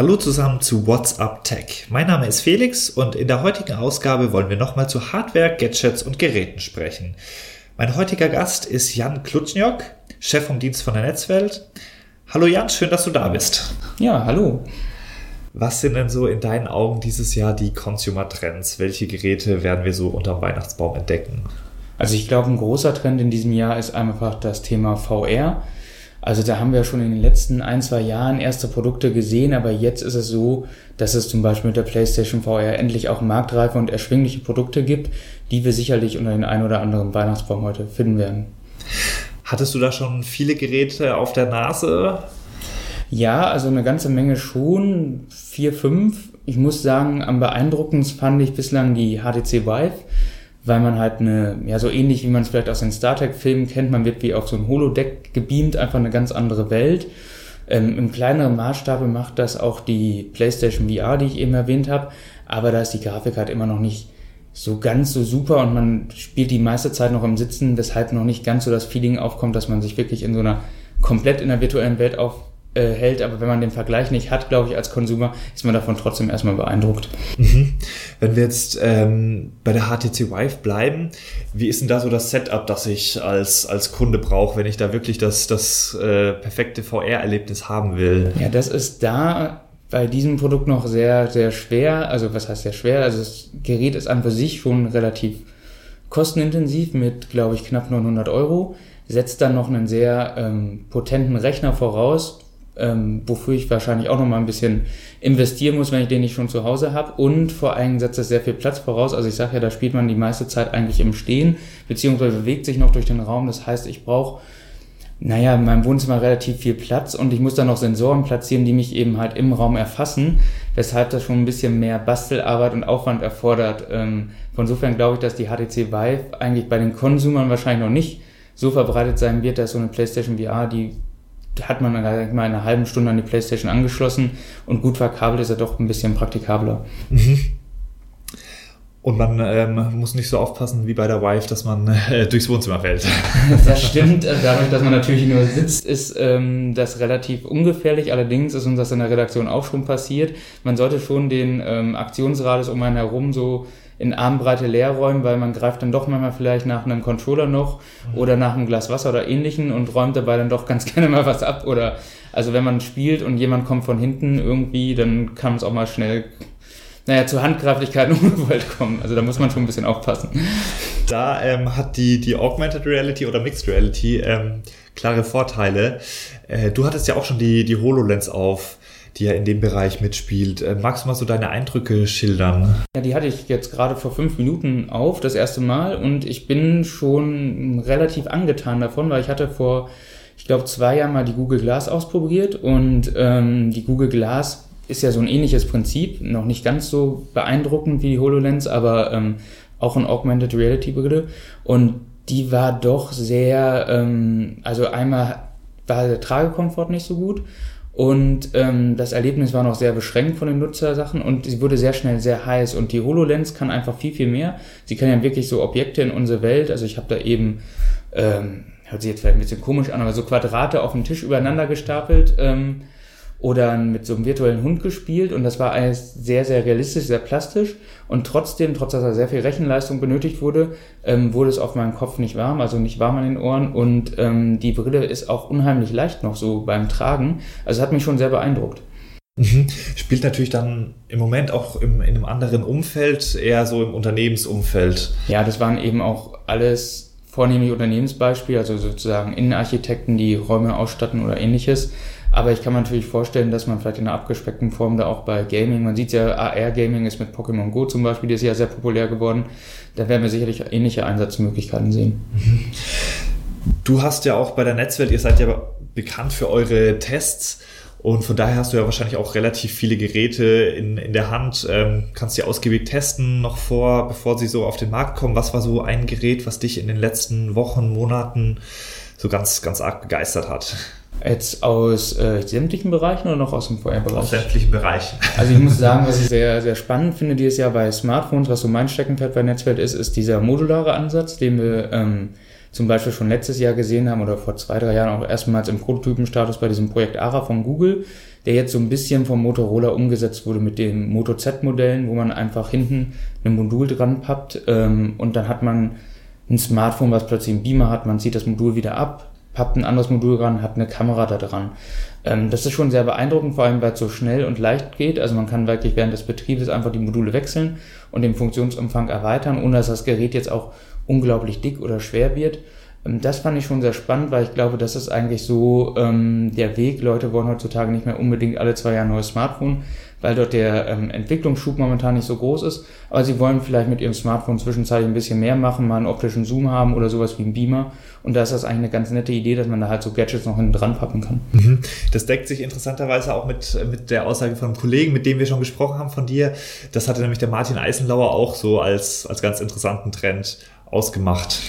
Hallo zusammen zu WhatsApp Tech. Mein Name ist Felix und in der heutigen Ausgabe wollen wir nochmal zu Hardware, Gadgets und Geräten sprechen. Mein heutiger Gast ist Jan Klutschniok, Chef vom Dienst von der Netzwelt. Hallo Jan, schön, dass du da bist. Ja, hallo. Was sind denn so in deinen Augen dieses Jahr die Consumer Trends? Welche Geräte werden wir so unterm Weihnachtsbaum entdecken? Also ich glaube, ein großer Trend in diesem Jahr ist einfach das Thema VR. Also da haben wir schon in den letzten ein, zwei Jahren erste Produkte gesehen, aber jetzt ist es so, dass es zum Beispiel mit der PlayStation VR endlich auch marktreife und erschwingliche Produkte gibt, die wir sicherlich unter den ein oder anderen Weihnachtsbaum heute finden werden. Hattest du da schon viele Geräte auf der Nase? Ja, also eine ganze Menge schon, vier, fünf. Ich muss sagen, am beeindruckendsten fand ich bislang die HTC Vive weil man halt eine, ja, so ähnlich wie man es vielleicht aus den Star Trek-Filmen kennt, man wird wie auf so ein Holodeck gebeamt, einfach eine ganz andere Welt. Ähm, Im kleineren Maßstab macht das auch die PlayStation VR, die ich eben erwähnt habe, aber da ist die Grafik halt immer noch nicht so ganz so super und man spielt die meiste Zeit noch im Sitzen, weshalb noch nicht ganz so das Feeling aufkommt, dass man sich wirklich in so einer komplett in der virtuellen Welt auf, äh, hält, aber wenn man den Vergleich nicht hat, glaube ich, als Konsumer, ist man davon trotzdem erstmal beeindruckt. Mhm. Wenn wir jetzt ähm, bei der HTC Vive bleiben, wie ist denn da so das Setup, das ich als, als Kunde brauche, wenn ich da wirklich das, das äh, perfekte VR-Erlebnis haben will? Ja, das ist da bei diesem Produkt noch sehr, sehr schwer. Also was heißt sehr schwer? Also das Gerät ist an für sich schon relativ kostenintensiv mit, glaube ich, knapp 900 Euro setzt dann noch einen sehr ähm, potenten Rechner voraus, ähm, wofür ich wahrscheinlich auch noch mal ein bisschen investieren muss, wenn ich den nicht schon zu Hause habe. Und vor allem setzt es sehr viel Platz voraus. Also ich sage ja, da spielt man die meiste Zeit eigentlich im Stehen, beziehungsweise bewegt sich noch durch den Raum. Das heißt, ich brauche naja, in meinem Wohnzimmer relativ viel Platz und ich muss dann noch Sensoren platzieren, die mich eben halt im Raum erfassen, weshalb das schon ein bisschen mehr Bastelarbeit und Aufwand erfordert. Ähm, von glaube ich, dass die HTC Vive eigentlich bei den Konsumern wahrscheinlich noch nicht so verbreitet sein wird, dass so eine PlayStation VR, die hat man mal in einer halben Stunde an die Playstation angeschlossen und gut verkabelt ist er doch ein bisschen praktikabler. Mhm. Und man ähm, muss nicht so aufpassen wie bei der Wife, dass man äh, durchs Wohnzimmer fällt. Das stimmt. Äh, dadurch, dass man natürlich nur sitzt, ist ähm, das relativ ungefährlich. Allerdings ist uns das in der Redaktion auch schon passiert. Man sollte schon den ähm, Aktionsradius um einen herum so in Armbreite leer räumen, weil man greift dann doch manchmal vielleicht nach einem Controller noch mhm. oder nach einem Glas Wasser oder ähnlichen und räumt dabei dann doch ganz gerne mal was ab. Oder also wenn man spielt und jemand kommt von hinten irgendwie, dann kann es auch mal schnell naja, zu Handgreiflichkeiten ungewollt kommen. Also da muss man schon ein bisschen aufpassen. Da ähm, hat die, die Augmented Reality oder Mixed Reality ähm, klare Vorteile. Äh, du hattest ja auch schon die, die HoloLens auf die ja in dem Bereich mitspielt. Äh, magst du mal so deine Eindrücke schildern? Ja, die hatte ich jetzt gerade vor fünf Minuten auf, das erste Mal, und ich bin schon relativ angetan davon, weil ich hatte vor, ich glaube, zwei Jahren mal die Google Glass ausprobiert und ähm, die Google Glass ist ja so ein ähnliches Prinzip, noch nicht ganz so beeindruckend wie die HoloLens, aber ähm, auch ein Augmented Reality Brille und die war doch sehr, ähm, also einmal war der Tragekomfort nicht so gut und ähm, das Erlebnis war noch sehr beschränkt von den Nutzersachen und sie wurde sehr schnell sehr heiß. Und die HoloLens kann einfach viel, viel mehr. Sie kann ja wirklich so Objekte in unsere Welt, also ich habe da eben, ähm, hört sich jetzt vielleicht ein bisschen komisch an, aber so Quadrate auf dem Tisch übereinander gestapelt. Ähm, oder mit so einem virtuellen Hund gespielt und das war alles sehr, sehr realistisch, sehr plastisch und trotzdem, trotz dass da sehr viel Rechenleistung benötigt wurde, ähm, wurde es auf meinem Kopf nicht warm, also nicht warm an den Ohren und ähm, die Brille ist auch unheimlich leicht noch so beim Tragen, also hat mich schon sehr beeindruckt. Mhm. Spielt natürlich dann im Moment auch im, in einem anderen Umfeld, eher so im Unternehmensumfeld. Ja, das waren eben auch alles vornehmlich Unternehmensbeispiele, also sozusagen Innenarchitekten, die Räume ausstatten oder ähnliches. Aber ich kann mir natürlich vorstellen, dass man vielleicht in einer abgespeckten Form da auch bei Gaming, man sieht ja, AR-Gaming ist mit Pokémon Go zum Beispiel, die ist ja sehr populär geworden. Da werden wir sicherlich ähnliche Einsatzmöglichkeiten sehen. Du hast ja auch bei der Netzwelt, ihr seid ja bekannt für eure Tests. Und von daher hast du ja wahrscheinlich auch relativ viele Geräte in, in der Hand. Ähm, kannst du ausgiebig testen noch vor, bevor sie so auf den Markt kommen. Was war so ein Gerät, was dich in den letzten Wochen, Monaten so ganz, ganz arg begeistert hat? Jetzt aus äh, sämtlichen Bereichen oder noch aus dem VR-Bereich? Aus sämtlichen Bereichen. Also ich muss sagen, was ich sehr, sehr spannend finde dieses Jahr bei Smartphones, was so mein Steckenpferd bei Netzwelt ist, ist dieser modulare Ansatz, den wir ähm, zum Beispiel schon letztes Jahr gesehen haben oder vor zwei, drei Jahren auch erstmals im Prototypenstatus bei diesem Projekt ARA von Google. der jetzt so ein bisschen vom Motorola umgesetzt wurde mit den Moto Z-Modellen, wo man einfach hinten ein Modul dran pappt ähm, und dann hat man ein Smartphone, was plötzlich einen Beamer hat, man zieht das Modul wieder ab, pappt ein anderes Modul dran, hat eine Kamera da dran. Ähm, das ist schon sehr beeindruckend, vor allem weil es so schnell und leicht geht. Also man kann wirklich während des Betriebes einfach die Module wechseln und den Funktionsumfang erweitern, ohne dass das Gerät jetzt auch unglaublich dick oder schwer wird. Ähm, das fand ich schon sehr spannend, weil ich glaube, das ist eigentlich so ähm, der Weg. Leute wollen heutzutage nicht mehr unbedingt alle zwei Jahre ein neues Smartphone, weil dort der ähm, Entwicklungsschub momentan nicht so groß ist. Aber sie wollen vielleicht mit ihrem Smartphone zwischenzeitlich ein bisschen mehr machen, mal einen optischen Zoom haben oder sowas wie ein Beamer. Und da ist das eigentlich eine ganz nette Idee, dass man da halt so Gadgets noch hinten dran pappen kann. Mhm. Das deckt sich interessanterweise auch mit, mit der Aussage von einem Kollegen, mit dem wir schon gesprochen haben von dir. Das hatte nämlich der Martin Eisenlauer auch so als, als ganz interessanten Trend ausgemacht.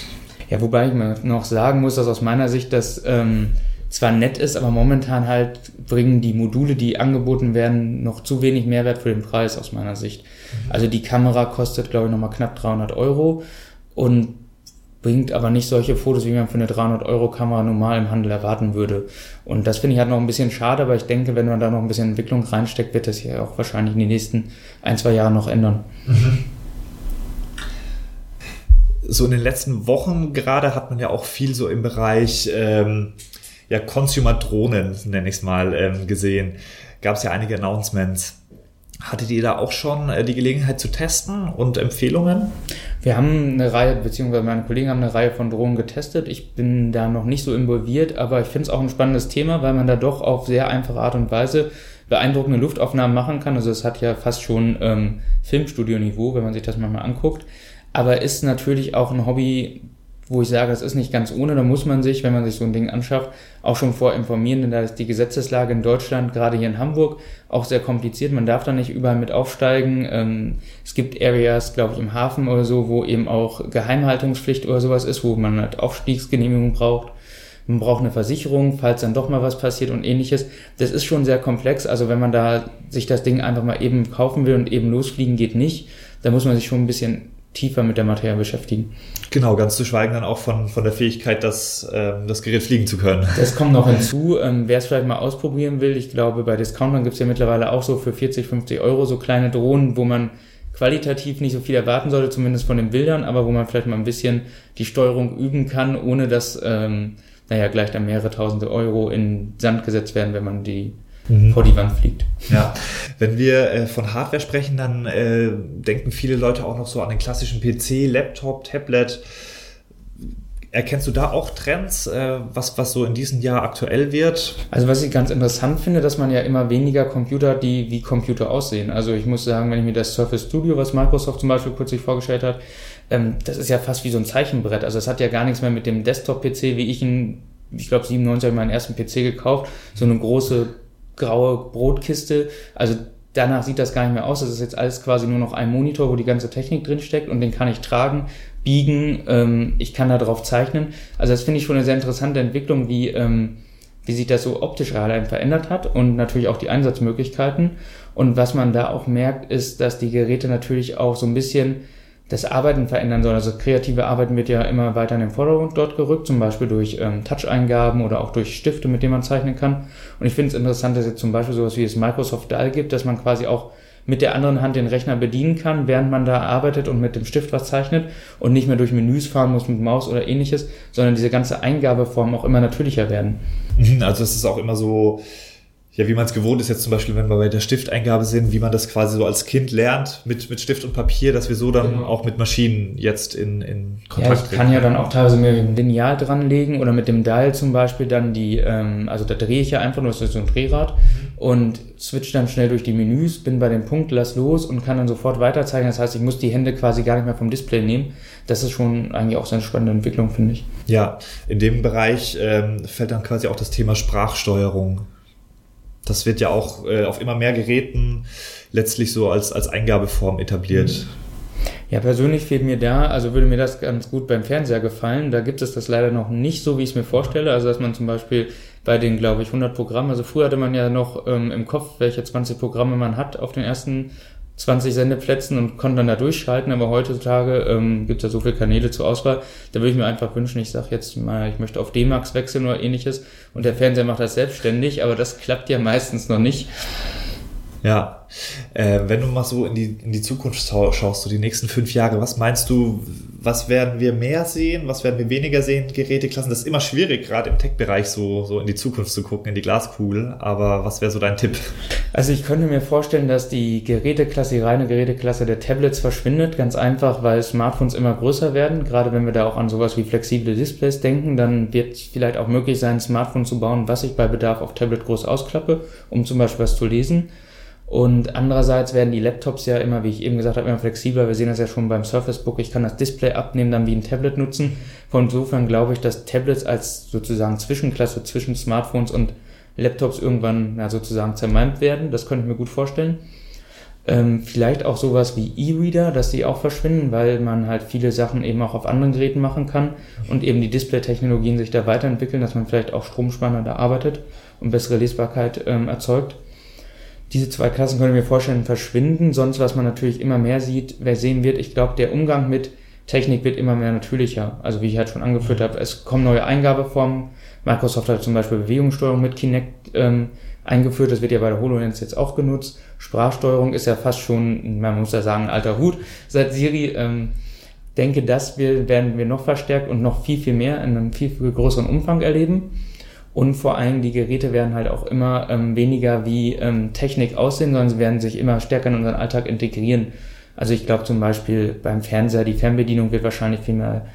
Ja, wobei ich mir noch sagen muss, dass aus meiner Sicht das ähm, zwar nett ist, aber momentan halt bringen die Module, die angeboten werden, noch zu wenig Mehrwert für den Preis aus meiner Sicht. Mhm. Also die Kamera kostet, glaube ich, nochmal knapp 300 Euro und bringt aber nicht solche Fotos, wie man für eine 300 Euro Kamera normal im Handel erwarten würde. Und das finde ich halt noch ein bisschen schade, aber ich denke, wenn man da noch ein bisschen Entwicklung reinsteckt, wird das ja auch wahrscheinlich in den nächsten ein, zwei Jahren noch ändern. Mhm so in den letzten Wochen gerade hat man ja auch viel so im Bereich ähm, ja, Consumer-Drohnen, nenne ich es mal, ähm, gesehen. Gab es ja einige Announcements. Hattet ihr da auch schon äh, die Gelegenheit zu testen und Empfehlungen? Wir haben eine Reihe, beziehungsweise meine Kollegen haben eine Reihe von Drohnen getestet. Ich bin da noch nicht so involviert, aber ich finde es auch ein spannendes Thema, weil man da doch auf sehr einfache Art und Weise beeindruckende Luftaufnahmen machen kann. Also es hat ja fast schon ähm, Filmstudio-Niveau, wenn man sich das mal anguckt aber ist natürlich auch ein Hobby, wo ich sage, es ist nicht ganz ohne, da muss man sich, wenn man sich so ein Ding anschafft, auch schon vorinformieren, denn da ist die Gesetzeslage in Deutschland, gerade hier in Hamburg, auch sehr kompliziert. Man darf da nicht überall mit aufsteigen. Ähm, es gibt Areas, glaube ich, im Hafen oder so, wo eben auch Geheimhaltungspflicht oder sowas ist, wo man halt Aufstiegsgenehmigung braucht. Man braucht eine Versicherung, falls dann doch mal was passiert und ähnliches. Das ist schon sehr komplex. Also wenn man da sich das Ding einfach mal eben kaufen will und eben losfliegen geht nicht, da muss man sich schon ein bisschen tiefer mit der Materie beschäftigen. Genau, ganz zu schweigen dann auch von, von der Fähigkeit, das, ähm, das Gerät fliegen zu können. Das kommt noch hinzu. Ähm, Wer es vielleicht mal ausprobieren will, ich glaube, bei Discountern gibt es ja mittlerweile auch so für 40, 50 Euro so kleine Drohnen, wo man qualitativ nicht so viel erwarten sollte, zumindest von den Bildern, aber wo man vielleicht mal ein bisschen die Steuerung üben kann, ohne dass, ähm, naja, gleich dann mehrere tausende Euro in Sand gesetzt werden, wenn man die mhm. vor die Wand fliegt. Ja, wenn wir äh, von Hardware sprechen, dann äh, denken viele Leute auch noch so an den klassischen PC, Laptop, Tablet. Erkennst du da auch Trends, äh, was, was so in diesem Jahr aktuell wird? Also was ich ganz interessant finde, dass man ja immer weniger Computer, hat, die wie Computer aussehen. Also ich muss sagen, wenn ich mir das Surface Studio, was Microsoft zum Beispiel kürzlich vorgestellt hat, ähm, das ist ja fast wie so ein Zeichenbrett. Also es hat ja gar nichts mehr mit dem Desktop-PC, wie ich ihn, ich glaube 97 habe ich meinen ersten PC gekauft, so eine große graue Brotkiste. Also danach sieht das gar nicht mehr aus. Das ist jetzt alles quasi nur noch ein Monitor, wo die ganze Technik drin steckt und den kann ich tragen, biegen. Ähm, ich kann da drauf zeichnen. Also das finde ich schon eine sehr interessante Entwicklung, wie ähm, wie sich das so optisch allein verändert hat und natürlich auch die Einsatzmöglichkeiten. Und was man da auch merkt, ist, dass die Geräte natürlich auch so ein bisschen das Arbeiten verändern soll. Also kreative Arbeiten wird ja immer weiter in den Vordergrund dort gerückt, zum Beispiel durch ähm, Touch-Eingaben oder auch durch Stifte, mit denen man zeichnen kann. Und ich finde es interessant, dass es zum Beispiel sowas wie das Microsoft DAL gibt, dass man quasi auch mit der anderen Hand den Rechner bedienen kann, während man da arbeitet und mit dem Stift was zeichnet und nicht mehr durch Menüs fahren muss mit Maus oder ähnliches, sondern diese ganze Eingabeform auch immer natürlicher werden. Mhm, also es ist auch immer so, ja, wie man es gewohnt ist jetzt zum Beispiel, wenn wir bei der Stifteingabe sind, wie man das quasi so als Kind lernt mit, mit Stift und Papier, dass wir so dann genau. auch mit Maschinen jetzt in, in Kontakt ja, ich kann ja dann auch teilweise mir ein Lineal dranlegen oder mit dem Dial zum Beispiel dann die, ähm, also da drehe ich ja einfach nur, das ist so ein Drehrad mhm. und switch dann schnell durch die Menüs, bin bei dem Punkt, lass los und kann dann sofort weiterzeichnen. Das heißt, ich muss die Hände quasi gar nicht mehr vom Display nehmen. Das ist schon eigentlich auch so eine spannende Entwicklung, finde ich. Ja, in dem Bereich ähm, fällt dann quasi auch das Thema Sprachsteuerung das wird ja auch äh, auf immer mehr Geräten letztlich so als, als Eingabeform etabliert. Ja, persönlich fehlt mir da, also würde mir das ganz gut beim Fernseher gefallen. Da gibt es das leider noch nicht so, wie ich es mir vorstelle. Also, dass man zum Beispiel bei den, glaube ich, 100 Programmen, also früher hatte man ja noch ähm, im Kopf, welche 20 Programme man hat auf den ersten 20 Sendeplätzen und konnte dann da durchschalten, aber heutzutage ähm, gibt es ja so viele Kanäle zur Auswahl. Da würde ich mir einfach wünschen, ich sage jetzt mal, ich möchte auf D-Max wechseln oder ähnliches und der Fernseher macht das selbstständig, aber das klappt ja meistens noch nicht. Ja, äh, wenn du mal so in die, in die Zukunft schaust, so die nächsten fünf Jahre, was meinst du, was werden wir mehr sehen, was werden wir weniger sehen, Geräteklassen? Das ist immer schwierig, gerade im Tech-Bereich so, so in die Zukunft zu gucken, in die Glaskugel, aber was wäre so dein Tipp? Also ich könnte mir vorstellen, dass die Geräteklasse, die reine Geräteklasse der Tablets verschwindet, ganz einfach, weil Smartphones immer größer werden, gerade wenn wir da auch an sowas wie flexible Displays denken, dann wird vielleicht auch möglich sein, ein Smartphone zu bauen, was ich bei Bedarf auf Tablet groß ausklappe, um zum Beispiel was zu lesen. Und andererseits werden die Laptops ja immer, wie ich eben gesagt habe, immer flexibler. Wir sehen das ja schon beim Surface Book. Ich kann das Display abnehmen, dann wie ein Tablet nutzen. Von insofern glaube ich, dass Tablets als sozusagen Zwischenklasse zwischen Smartphones und Laptops irgendwann ja, sozusagen zermalmt werden. Das könnte ich mir gut vorstellen. Ähm, vielleicht auch sowas wie E-Reader, dass die auch verschwinden, weil man halt viele Sachen eben auch auf anderen Geräten machen kann und eben die Display-Technologien sich da weiterentwickeln, dass man vielleicht auch stromspannender arbeitet und bessere Lesbarkeit ähm, erzeugt diese zwei Klassen können wir vorstellen verschwinden. Sonst, was man natürlich immer mehr sieht, wer sehen wird, ich glaube, der Umgang mit Technik wird immer mehr natürlicher. Also wie ich halt schon angeführt habe, es kommen neue Eingabeformen. Microsoft hat zum Beispiel Bewegungssteuerung mit Kinect ähm, eingeführt. Das wird ja bei der HoloLens jetzt auch genutzt. Sprachsteuerung ist ja fast schon, man muss ja sagen, ein alter Hut seit Siri. Ähm, denke, das werden wir noch verstärkt und noch viel, viel mehr in einem viel, viel größeren Umfang erleben. Und vor allem die Geräte werden halt auch immer ähm, weniger wie ähm, Technik aussehen, sondern sie werden sich immer stärker in unseren Alltag integrieren. Also ich glaube zum Beispiel beim Fernseher, die Fernbedienung wird wahrscheinlich viel mehr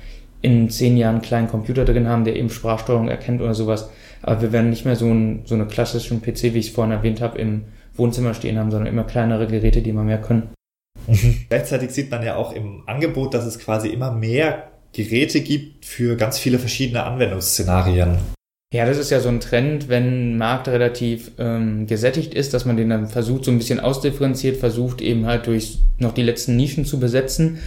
in zehn Jahren einen kleinen Computer drin haben, der eben Sprachsteuerung erkennt oder sowas. Aber wir werden nicht mehr so, ein, so eine klassischen PC, wie ich es vorhin erwähnt habe, im Wohnzimmer stehen haben, sondern immer kleinere Geräte, die immer mehr können. Mhm. Gleichzeitig sieht man ja auch im Angebot, dass es quasi immer mehr Geräte gibt für ganz viele verschiedene Anwendungsszenarien. Ja, das ist ja so ein Trend, wenn ein Markt relativ ähm, gesättigt ist, dass man den dann versucht, so ein bisschen ausdifferenziert, versucht eben halt durch noch die letzten Nischen zu besetzen.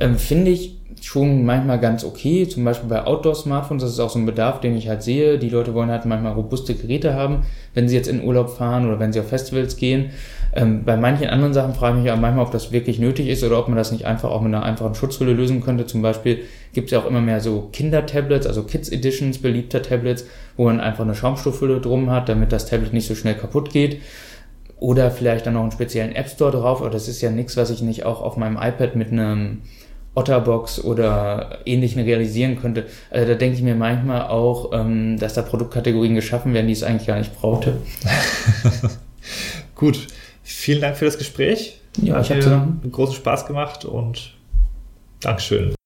Ähm, Finde ich schon manchmal ganz okay. Zum Beispiel bei Outdoor-Smartphones, das ist auch so ein Bedarf, den ich halt sehe. Die Leute wollen halt manchmal robuste Geräte haben, wenn sie jetzt in Urlaub fahren oder wenn sie auf Festivals gehen. Ähm, bei manchen anderen Sachen frage ich mich auch manchmal, ob das wirklich nötig ist oder ob man das nicht einfach auch mit einer einfachen Schutzhülle lösen könnte. Zum Beispiel gibt es ja auch immer mehr so Kinder-Tablets, also Kids-Editions beliebter Tablets, wo man einfach eine Schaumstoffhülle drum hat, damit das Tablet nicht so schnell kaputt geht. Oder vielleicht dann noch einen speziellen App Store drauf, aber das ist ja nichts, was ich nicht auch auf meinem iPad mit einem Otterbox oder ähnlichen realisieren könnte. Also da denke ich mir manchmal auch, ähm, dass da Produktkategorien geschaffen werden, die es eigentlich gar nicht brauchte. Gut, vielen Dank für das Gespräch. Ja, ich habe einen großen Spaß gemacht und Dankeschön.